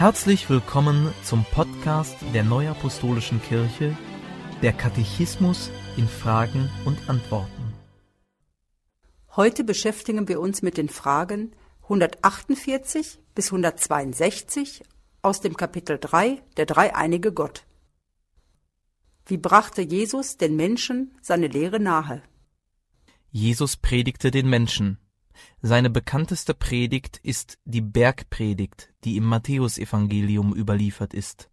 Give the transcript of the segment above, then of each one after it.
Herzlich willkommen zum Podcast der Neuapostolischen Kirche, der Katechismus in Fragen und Antworten. Heute beschäftigen wir uns mit den Fragen 148 bis 162 aus dem Kapitel 3 der dreieinige Gott. Wie brachte Jesus den Menschen seine Lehre nahe? Jesus predigte den Menschen. Seine bekannteste Predigt ist die Bergpredigt, die im Matthäusevangelium überliefert ist.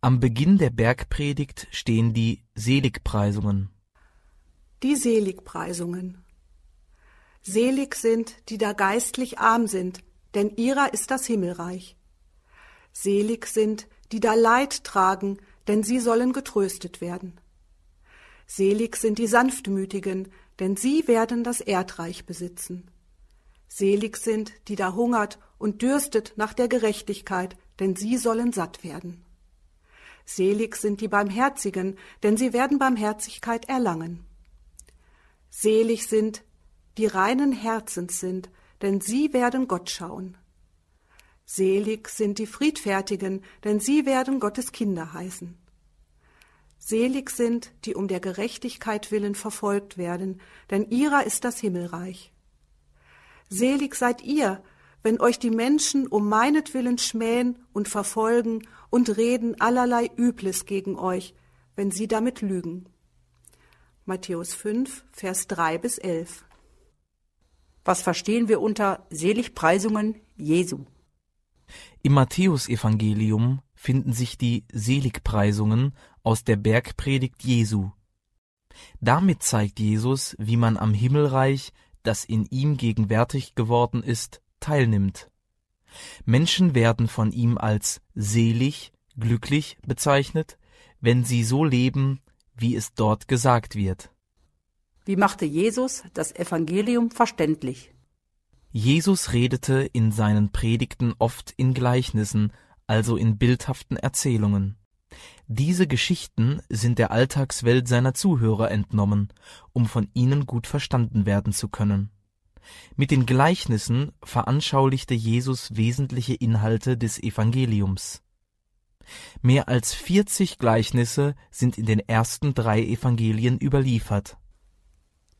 Am Beginn der Bergpredigt stehen die Seligpreisungen. Die Seligpreisungen. Selig sind, die da geistlich arm sind, denn ihrer ist das Himmelreich. Selig sind, die da Leid tragen, denn sie sollen getröstet werden. Selig sind die Sanftmütigen, denn sie werden das Erdreich besitzen. Selig sind, die da hungert und dürstet nach der Gerechtigkeit, denn sie sollen satt werden. Selig sind die Barmherzigen, denn sie werden Barmherzigkeit erlangen. Selig sind, die reinen Herzens sind, denn sie werden Gott schauen. Selig sind die Friedfertigen, denn sie werden Gottes Kinder heißen. Selig sind, die um der Gerechtigkeit willen verfolgt werden, denn ihrer ist das Himmelreich. Selig seid ihr, wenn euch die Menschen um meinetwillen schmähen und verfolgen und reden allerlei Übles gegen euch, wenn sie damit lügen. Matthäus 5, Vers 3 bis 11. Was verstehen wir unter Seligpreisungen Jesu? Im Matthäusevangelium finden sich die Seligpreisungen aus der Bergpredigt Jesu. Damit zeigt Jesus, wie man am Himmelreich, das in ihm gegenwärtig geworden ist, teilnimmt. Menschen werden von ihm als selig, glücklich bezeichnet, wenn sie so leben, wie es dort gesagt wird. Wie machte Jesus das Evangelium verständlich? Jesus redete in seinen Predigten oft in Gleichnissen, also in bildhaften Erzählungen. Diese Geschichten sind der Alltagswelt seiner Zuhörer entnommen, um von ihnen gut verstanden werden zu können. Mit den Gleichnissen veranschaulichte Jesus wesentliche Inhalte des Evangeliums. Mehr als 40 Gleichnisse sind in den ersten drei Evangelien überliefert.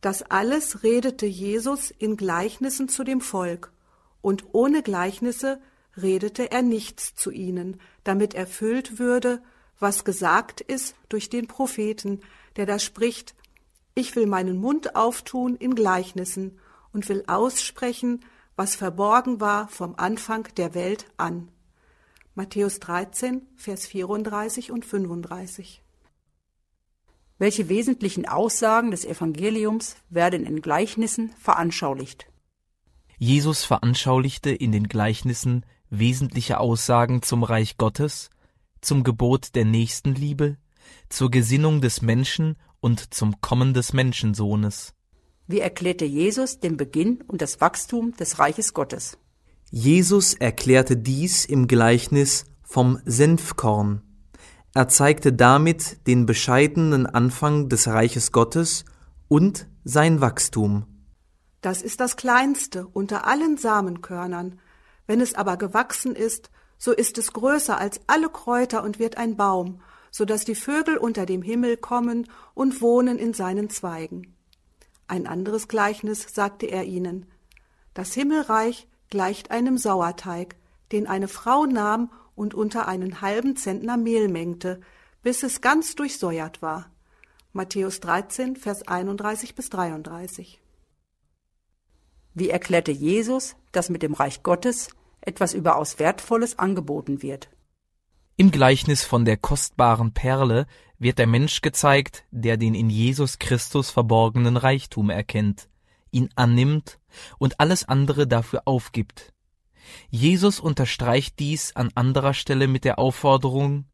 Das alles redete Jesus in Gleichnissen zu dem Volk, und ohne Gleichnisse redete er nichts zu ihnen, damit erfüllt würde, was gesagt ist durch den Propheten, der da spricht, ich will meinen Mund auftun in Gleichnissen und will aussprechen, was verborgen war vom Anfang der Welt an. Matthäus 13, Vers 34 und 35. Welche wesentlichen Aussagen des Evangeliums werden in Gleichnissen veranschaulicht? Jesus veranschaulichte in den Gleichnissen wesentliche Aussagen zum Reich Gottes, zum Gebot der Nächstenliebe, zur Gesinnung des Menschen und zum Kommen des Menschensohnes. Wie erklärte Jesus den Beginn und das Wachstum des Reiches Gottes? Jesus erklärte dies im Gleichnis vom Senfkorn. Er zeigte damit den bescheidenen Anfang des Reiches Gottes und sein Wachstum. Das ist das kleinste unter allen Samenkörnern. Wenn es aber gewachsen ist, so ist es größer als alle Kräuter und wird ein Baum, so dass die Vögel unter dem Himmel kommen und wohnen in seinen Zweigen. Ein anderes Gleichnis sagte er ihnen. Das Himmelreich gleicht einem Sauerteig, den eine Frau nahm und unter einen halben Zentner Mehl mengte, bis es ganz durchsäuert war. Matthäus 13, Vers 31 bis 33. Wie erklärte Jesus, dass mit dem Reich Gottes etwas überaus Wertvolles angeboten wird? Im Gleichnis von der kostbaren Perle wird der Mensch gezeigt, der den in Jesus Christus verborgenen Reichtum erkennt, ihn annimmt und alles andere dafür aufgibt. Jesus unterstreicht dies an anderer Stelle mit der Aufforderung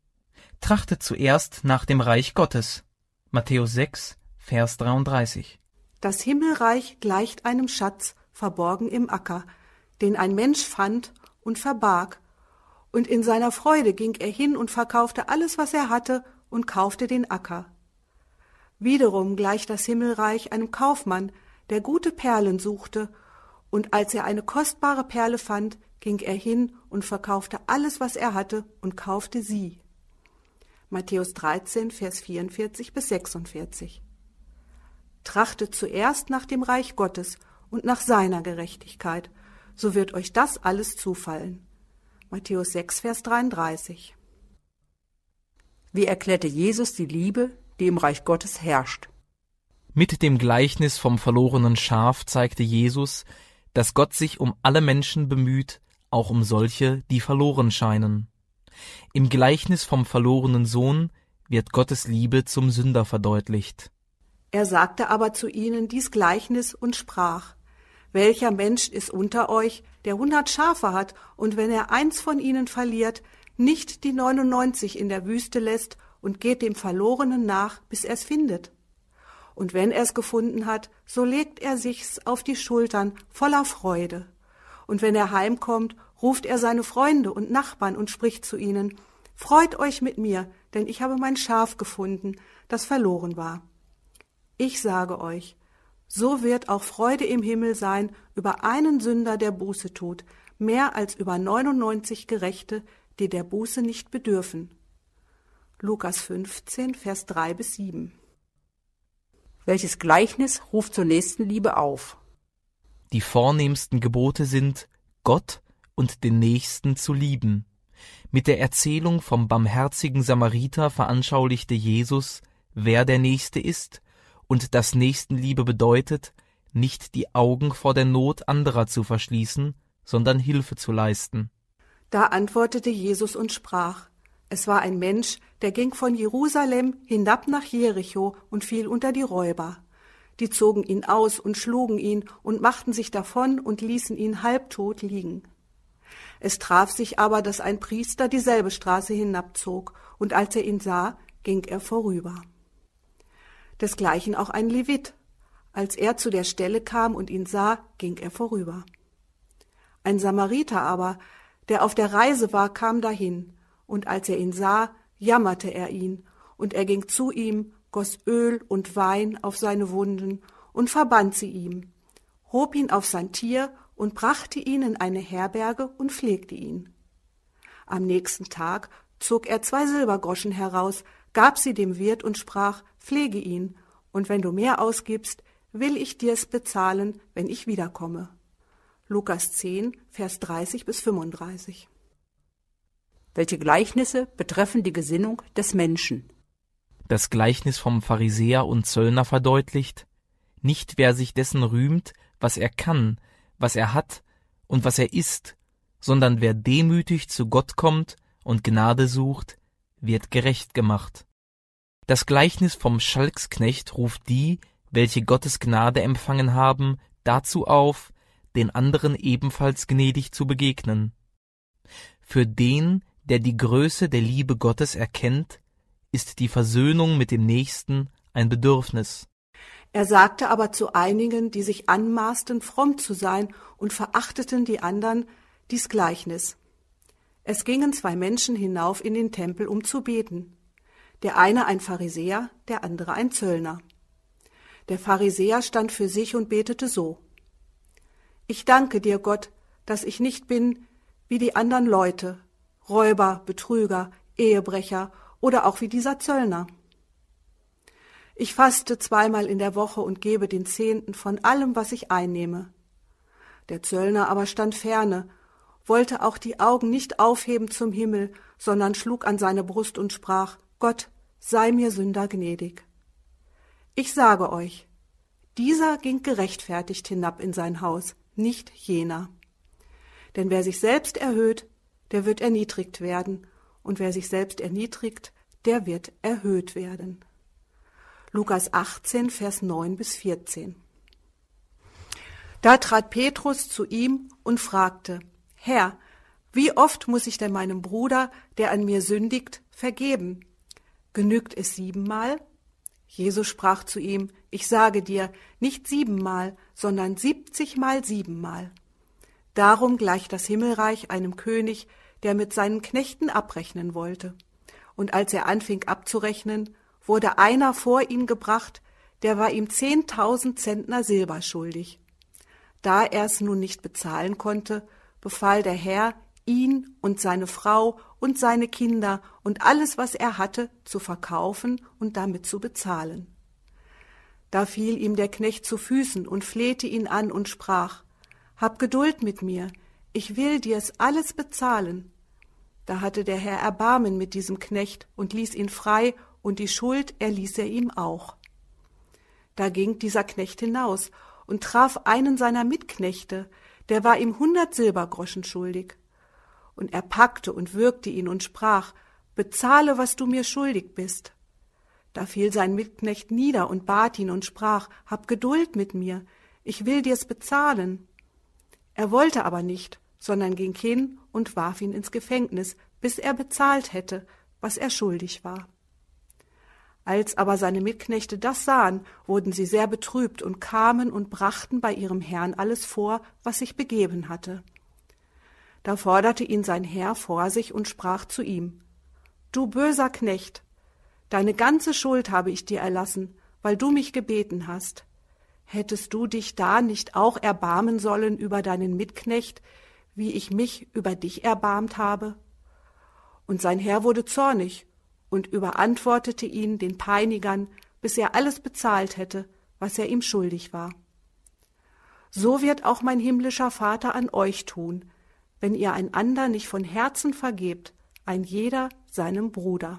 Trachtet zuerst nach dem Reich Gottes. Matthäus 6, Vers 33. Das Himmelreich gleicht einem Schatz verborgen im Acker, den ein Mensch fand und verbarg, und in seiner Freude ging er hin und verkaufte alles, was er hatte, und kaufte den Acker. Wiederum gleicht das Himmelreich einem Kaufmann, der gute Perlen suchte, und als er eine kostbare Perle fand, ging er hin und verkaufte alles, was er hatte, und kaufte sie. Matthäus 13, Vers 44 bis 46. Trachtet zuerst nach dem Reich Gottes und nach seiner Gerechtigkeit, so wird euch das alles zufallen. Matthäus 6, Vers 33. Wie erklärte Jesus die Liebe, die im Reich Gottes herrscht? Mit dem Gleichnis vom verlorenen Schaf zeigte Jesus, dass Gott sich um alle Menschen bemüht, auch um solche, die verloren scheinen. Im Gleichnis vom verlorenen Sohn wird Gottes Liebe zum Sünder verdeutlicht. Er sagte aber zu ihnen dies Gleichnis und sprach, Welcher Mensch ist unter euch, der hundert Schafe hat, und wenn er eins von ihnen verliert, nicht die neunundneunzig in der Wüste lässt und geht dem Verlorenen nach, bis er's findet? Und wenn er's gefunden hat, so legt er sich's auf die Schultern voller Freude. Und wenn er heimkommt, ruft er seine Freunde und Nachbarn und spricht zu ihnen, Freut euch mit mir, denn ich habe mein Schaf gefunden, das verloren war. Ich sage euch, so wird auch Freude im Himmel sein über einen Sünder, der Buße tut, mehr als über 99 Gerechte, die der Buße nicht bedürfen. Lukas 15, Vers 3 bis 7. Welches Gleichnis ruft zur nächsten Liebe auf? Die vornehmsten Gebote sind, Gott und den Nächsten zu lieben. Mit der Erzählung vom barmherzigen Samariter veranschaulichte Jesus, wer der Nächste ist und dass Nächstenliebe bedeutet, nicht die Augen vor der Not anderer zu verschließen, sondern Hilfe zu leisten. Da antwortete Jesus und sprach, es war ein Mensch, der ging von Jerusalem hinab nach Jericho und fiel unter die Räuber. Die zogen ihn aus und schlugen ihn und machten sich davon und ließen ihn halbtot liegen. Es traf sich aber, dass ein Priester dieselbe Straße hinabzog, und als er ihn sah, ging er vorüber desgleichen auch ein Levit. Als er zu der Stelle kam und ihn sah, ging er vorüber. Ein Samariter aber, der auf der Reise war, kam dahin, und als er ihn sah, jammerte er ihn, und er ging zu ihm, goss Öl und Wein auf seine Wunden und verband sie ihm, hob ihn auf sein Tier und brachte ihn in eine Herberge und pflegte ihn. Am nächsten Tag zog er zwei Silbergroschen heraus, gab sie dem Wirt und sprach, pflege ihn, und wenn du mehr ausgibst, will ich dir's bezahlen, wenn ich wiederkomme. Lukas 10, Vers 30 bis 35. Welche Gleichnisse betreffen die Gesinnung des Menschen? Das Gleichnis vom Pharisäer und Zöllner verdeutlicht, nicht wer sich dessen rühmt, was er kann, was er hat und was er ist, sondern wer demütig zu Gott kommt und Gnade sucht, wird gerecht gemacht. Das Gleichnis vom Schalksknecht ruft die, welche Gottes Gnade empfangen haben, dazu auf, den anderen ebenfalls gnädig zu begegnen. Für den, der die Größe der Liebe Gottes erkennt, ist die Versöhnung mit dem Nächsten ein Bedürfnis. Er sagte aber zu einigen, die sich anmaßten, fromm zu sein und verachteten die anderen, dies Gleichnis. Es gingen zwei Menschen hinauf in den Tempel, um zu beten der eine ein Pharisäer, der andere ein Zöllner. Der Pharisäer stand für sich und betete so Ich danke dir, Gott, dass ich nicht bin wie die anderen Leute, Räuber, Betrüger, Ehebrecher oder auch wie dieser Zöllner. Ich faste zweimal in der Woche und gebe den Zehnten von allem, was ich einnehme. Der Zöllner aber stand ferne, wollte auch die Augen nicht aufheben zum Himmel, sondern schlug an seine Brust und sprach Gott, sei mir Sünder gnädig. Ich sage euch, dieser ging gerechtfertigt hinab in sein Haus, nicht jener. Denn wer sich selbst erhöht, der wird erniedrigt werden, und wer sich selbst erniedrigt, der wird erhöht werden. Lukas 18, Vers 9 bis 14. Da trat Petrus zu ihm und fragte, Herr, wie oft muss ich denn meinem Bruder, der an mir sündigt, vergeben? Genügt es siebenmal? Jesus sprach zu ihm, ich sage dir, nicht siebenmal, sondern siebzigmal siebenmal. Darum gleicht das Himmelreich einem König, der mit seinen Knechten abrechnen wollte. Und als er anfing abzurechnen, wurde einer vor ihn gebracht, der war ihm zehntausend Zentner Silber schuldig. Da er es nun nicht bezahlen konnte, befahl der Herr, ihn und seine Frau und seine Kinder und alles, was er hatte, zu verkaufen und damit zu bezahlen. Da fiel ihm der Knecht zu Füßen und flehte ihn an und sprach, Hab Geduld mit mir, ich will dir's alles bezahlen. Da hatte der Herr Erbarmen mit diesem Knecht und ließ ihn frei, und die Schuld erließ er ihm auch. Da ging dieser Knecht hinaus und traf einen seiner Mitknechte, der war ihm hundert Silbergroschen schuldig. Und er packte und würgte ihn und sprach, Bezahle, was du mir schuldig bist. Da fiel sein Mitknecht nieder und bat ihn und sprach, Hab Geduld mit mir, ich will dir's bezahlen. Er wollte aber nicht, sondern ging hin und warf ihn ins Gefängnis, bis er bezahlt hätte, was er schuldig war. Als aber seine Mitknechte das sahen, wurden sie sehr betrübt und kamen und brachten bei ihrem Herrn alles vor, was sich begeben hatte. Da forderte ihn sein Herr vor sich und sprach zu ihm Du böser Knecht, deine ganze Schuld habe ich dir erlassen, weil du mich gebeten hast. Hättest du dich da nicht auch erbarmen sollen über deinen Mitknecht, wie ich mich über dich erbarmt habe? Und sein Herr wurde zornig und überantwortete ihn den Peinigern, bis er alles bezahlt hätte, was er ihm schuldig war. So wird auch mein himmlischer Vater an euch tun, wenn ihr einander nicht von Herzen vergebt, ein jeder seinem Bruder.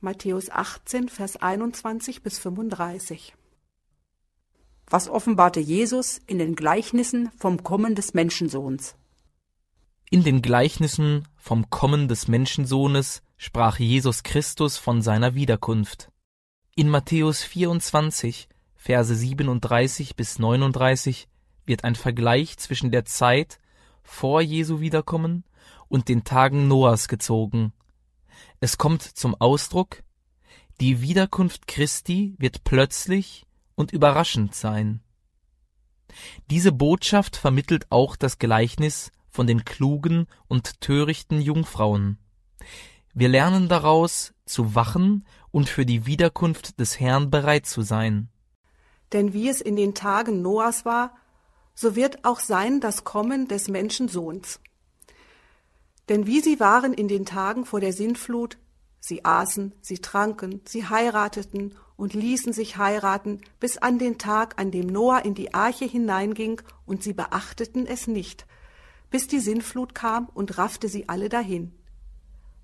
Matthäus 18, Vers 21 bis 35. Was offenbarte Jesus in den Gleichnissen vom Kommen des Menschensohns? In den Gleichnissen vom Kommen des Menschensohnes sprach Jesus Christus von seiner Wiederkunft. In Matthäus 24, Verse 37 bis 39 wird ein Vergleich zwischen der Zeit vor Jesu Wiederkommen und den Tagen Noahs gezogen. Es kommt zum Ausdruck, die Wiederkunft Christi wird plötzlich und überraschend sein. Diese Botschaft vermittelt auch das Gleichnis von den klugen und törichten Jungfrauen. Wir lernen daraus, zu wachen und für die Wiederkunft des Herrn bereit zu sein. Denn wie es in den Tagen Noahs war, so wird auch sein das Kommen des Menschensohns. Denn wie sie waren in den Tagen vor der Sintflut, sie aßen, sie tranken, sie heirateten und ließen sich heiraten, bis an den Tag, an dem Noah in die Arche hineinging, und sie beachteten es nicht, bis die Sintflut kam und raffte sie alle dahin.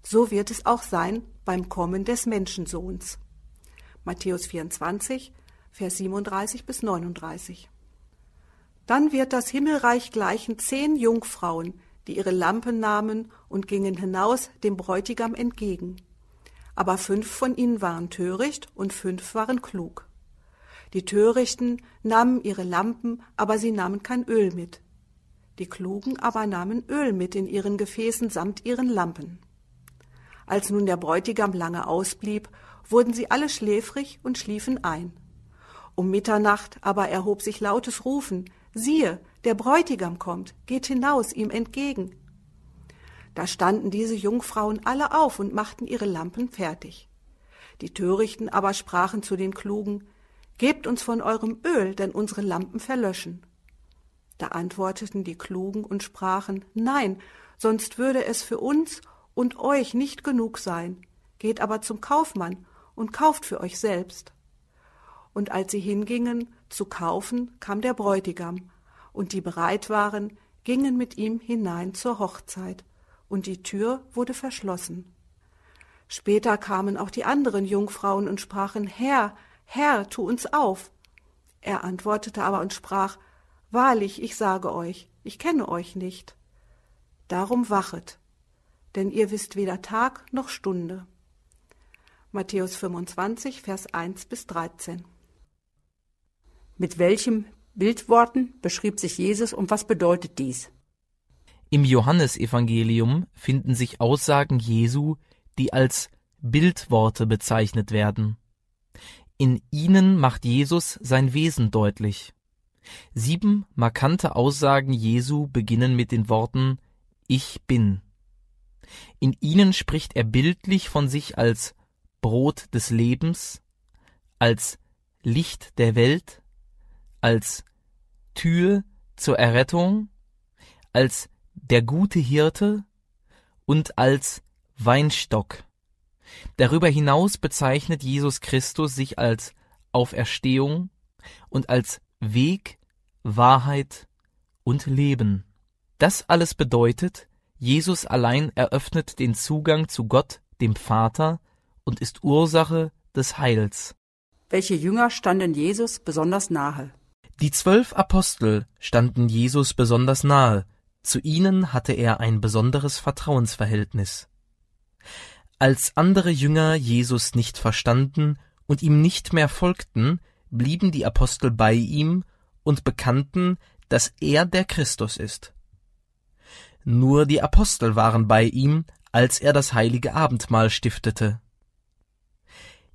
So wird es auch sein beim Kommen des Menschensohns. Matthäus 24, Vers 37 bis 39. Dann wird das Himmelreich gleichen zehn Jungfrauen, die ihre Lampen nahmen und gingen hinaus dem Bräutigam entgegen. Aber fünf von ihnen waren töricht und fünf waren klug. Die Törichten nahmen ihre Lampen, aber sie nahmen kein Öl mit. Die Klugen aber nahmen Öl mit in ihren Gefäßen samt ihren Lampen. Als nun der Bräutigam lange ausblieb, wurden sie alle schläfrig und schliefen ein. Um Mitternacht aber erhob sich lautes Rufen, siehe, der Bräutigam kommt, geht hinaus ihm entgegen. Da standen diese Jungfrauen alle auf und machten ihre Lampen fertig. Die Törichten aber sprachen zu den Klugen, Gebt uns von eurem Öl, denn unsere Lampen verlöschen. Da antworteten die Klugen und sprachen, Nein, sonst würde es für uns und euch nicht genug sein. Geht aber zum Kaufmann und kauft für euch selbst. Und als sie hingingen zu kaufen, kam der Bräutigam, und die bereit waren, gingen mit ihm hinein zur Hochzeit und die Tür wurde verschlossen. Später kamen auch die anderen Jungfrauen und sprachen, Herr, Herr, tu uns auf. Er antwortete aber und sprach, Wahrlich, ich sage euch, ich kenne euch nicht. Darum wachet, denn ihr wisst weder Tag noch Stunde. Matthäus 25, Vers 1 bis 13. Mit welchem Bildworten beschrieb sich Jesus und was bedeutet dies? Im Johannesevangelium finden sich Aussagen Jesu, die als Bildworte bezeichnet werden. In ihnen macht Jesus sein Wesen deutlich. Sieben markante Aussagen Jesu beginnen mit den Worten Ich bin. In ihnen spricht er bildlich von sich als Brot des Lebens, als Licht der Welt, als Tür zur Errettung, als der gute Hirte und als Weinstock. Darüber hinaus bezeichnet Jesus Christus sich als Auferstehung und als Weg, Wahrheit und Leben. Das alles bedeutet, Jesus allein eröffnet den Zugang zu Gott, dem Vater, und ist Ursache des Heils. Welche Jünger standen Jesus besonders nahe? Die zwölf Apostel standen Jesus besonders nahe, zu ihnen hatte er ein besonderes Vertrauensverhältnis. Als andere Jünger Jesus nicht verstanden und ihm nicht mehr folgten, blieben die Apostel bei ihm und bekannten, dass er der Christus ist. Nur die Apostel waren bei ihm, als er das heilige Abendmahl stiftete.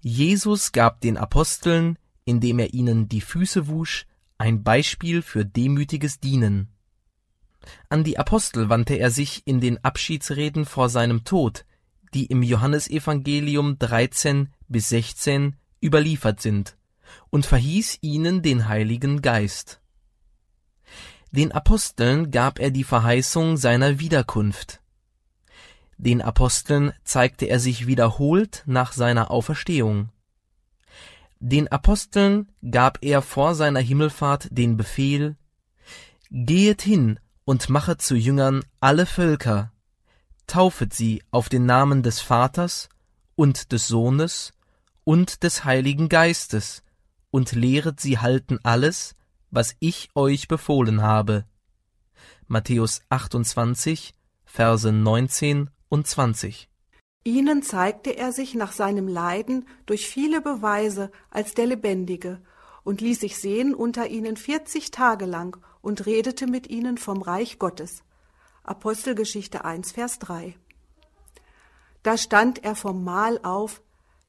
Jesus gab den Aposteln, indem er ihnen die Füße wusch, ein Beispiel für demütiges Dienen. An die Apostel wandte er sich in den Abschiedsreden vor seinem Tod, die im Johannesevangelium 13 bis 16 überliefert sind, und verhieß ihnen den Heiligen Geist. Den Aposteln gab er die Verheißung seiner Wiederkunft. Den Aposteln zeigte er sich wiederholt nach seiner Auferstehung. Den Aposteln gab er vor seiner Himmelfahrt den Befehl, Gehet hin und machet zu Jüngern alle Völker, taufet sie auf den Namen des Vaters und des Sohnes und des Heiligen Geistes und lehret sie halten alles, was ich euch befohlen habe. Matthäus 28, Verse 19 und 20. Ihnen zeigte er sich nach seinem Leiden durch viele Beweise als der Lebendige und ließ sich sehen unter ihnen vierzig Tage lang und redete mit ihnen vom Reich Gottes. Apostelgeschichte 1, Vers 3. Da stand er vom Mahl auf,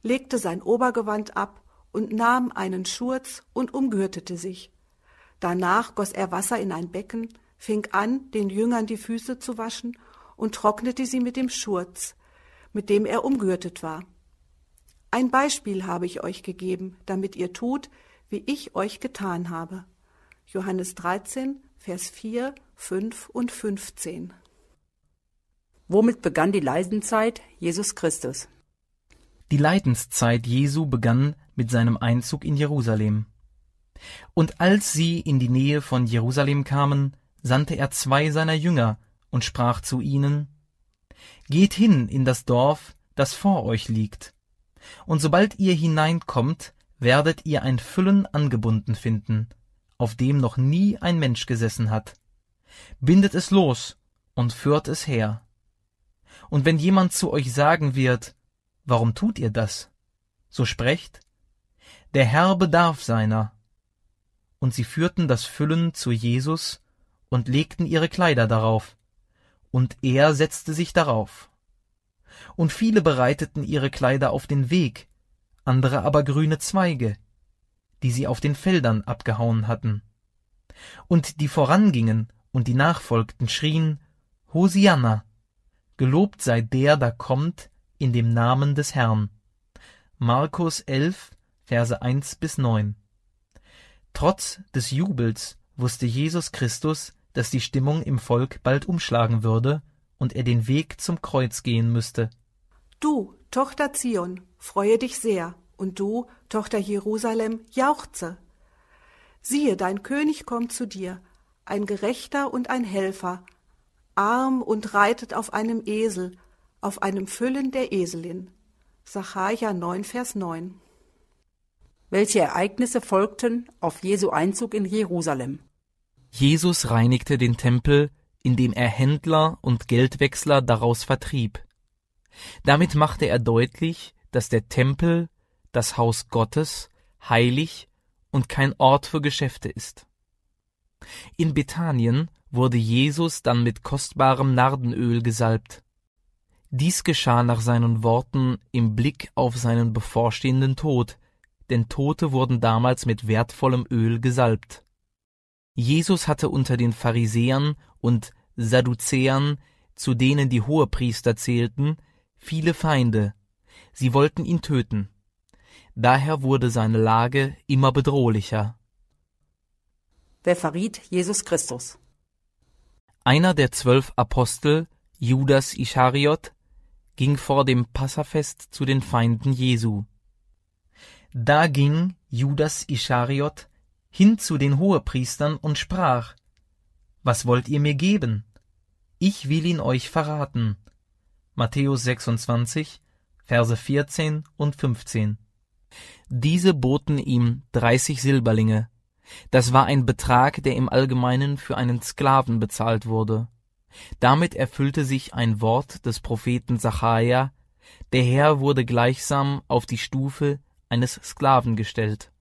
legte sein Obergewand ab und nahm einen Schurz und umgürtete sich. Danach goss er Wasser in ein Becken, fing an, den Jüngern die Füße zu waschen und trocknete sie mit dem Schurz, mit dem er umgürtet war. Ein Beispiel habe ich euch gegeben, damit ihr tut, wie ich euch getan habe. Johannes 13, Vers 4, 5 und 15. Womit begann die Leidenzeit Jesus Christus? Die Leidenszeit Jesu begann mit seinem Einzug in Jerusalem. Und als sie in die Nähe von Jerusalem kamen, sandte er zwei seiner Jünger und sprach zu ihnen, Geht hin in das Dorf, das vor euch liegt, und sobald ihr hineinkommt, werdet ihr ein Füllen angebunden finden, auf dem noch nie ein Mensch gesessen hat. Bindet es los und führt es her. Und wenn jemand zu euch sagen wird, warum tut ihr das? So sprecht, der Herr bedarf seiner. Und sie führten das Füllen zu Jesus und legten ihre Kleider darauf, und er setzte sich darauf. Und viele bereiteten ihre Kleider auf den Weg, andere aber grüne Zweige, die sie auf den Feldern abgehauen hatten. Und die vorangingen und die nachfolgten schrien, Hosianna, Gelobt sei der, da kommt, in dem Namen des Herrn. Markus 11, Verse 1 bis 9. Trotz des Jubels wusste Jesus Christus, dass die Stimmung im Volk bald umschlagen würde und er den Weg zum Kreuz gehen müsste. Du, Tochter Zion, freue dich sehr, und du, Tochter Jerusalem, jauchze. Siehe, dein König kommt zu dir, ein Gerechter und ein Helfer, arm und reitet auf einem Esel, auf einem Füllen der Eselin. Sacharja 9, Vers 9. Welche Ereignisse folgten auf Jesu Einzug in Jerusalem? Jesus reinigte den Tempel, indem er Händler und Geldwechsler daraus vertrieb. Damit machte er deutlich, dass der Tempel, das Haus Gottes, heilig und kein Ort für Geschäfte ist. In Bethanien wurde Jesus dann mit kostbarem Nardenöl gesalbt. Dies geschah nach seinen Worten im Blick auf seinen bevorstehenden Tod, denn Tote wurden damals mit wertvollem Öl gesalbt. Jesus hatte unter den Pharisäern und Sadduzäern, zu denen die Hohepriester zählten, viele Feinde, sie wollten ihn töten. Daher wurde seine Lage immer bedrohlicher. Wer verriet Jesus Christus? Einer der zwölf Apostel, Judas Ischariot, ging vor dem Passafest zu den Feinden Jesu. Da ging Judas Ischariot hin zu den Hohepriestern und sprach, Was wollt ihr mir geben? Ich will ihn euch verraten. Matthäus 26, Verse 14 und 15. Diese boten ihm dreißig Silberlinge. Das war ein Betrag, der im Allgemeinen für einen Sklaven bezahlt wurde. Damit erfüllte sich ein Wort des Propheten Sacharja, der Herr wurde gleichsam auf die Stufe eines Sklaven gestellt.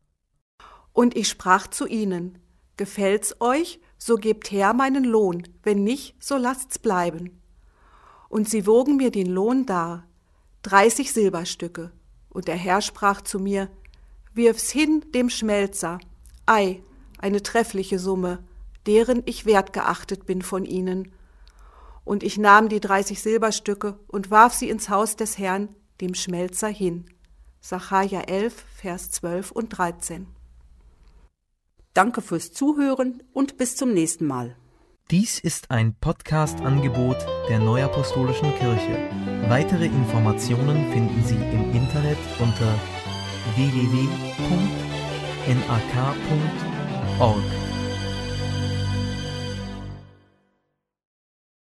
Und ich sprach zu ihnen, Gefällt's euch, so gebt her meinen Lohn, wenn nicht, so lasst's bleiben. Und sie wogen mir den Lohn dar, dreißig Silberstücke. Und der Herr sprach zu mir, Wirf's hin dem Schmelzer, ei, eine treffliche Summe, deren ich wertgeachtet bin von ihnen. Und ich nahm die dreißig Silberstücke und warf sie ins Haus des Herrn, dem Schmelzer, hin. Sacharja 11, Vers 12 und 13. Danke fürs Zuhören und bis zum nächsten Mal. Dies ist ein Podcast-Angebot der Neuapostolischen Kirche. Weitere Informationen finden Sie im Internet unter www.nak.org.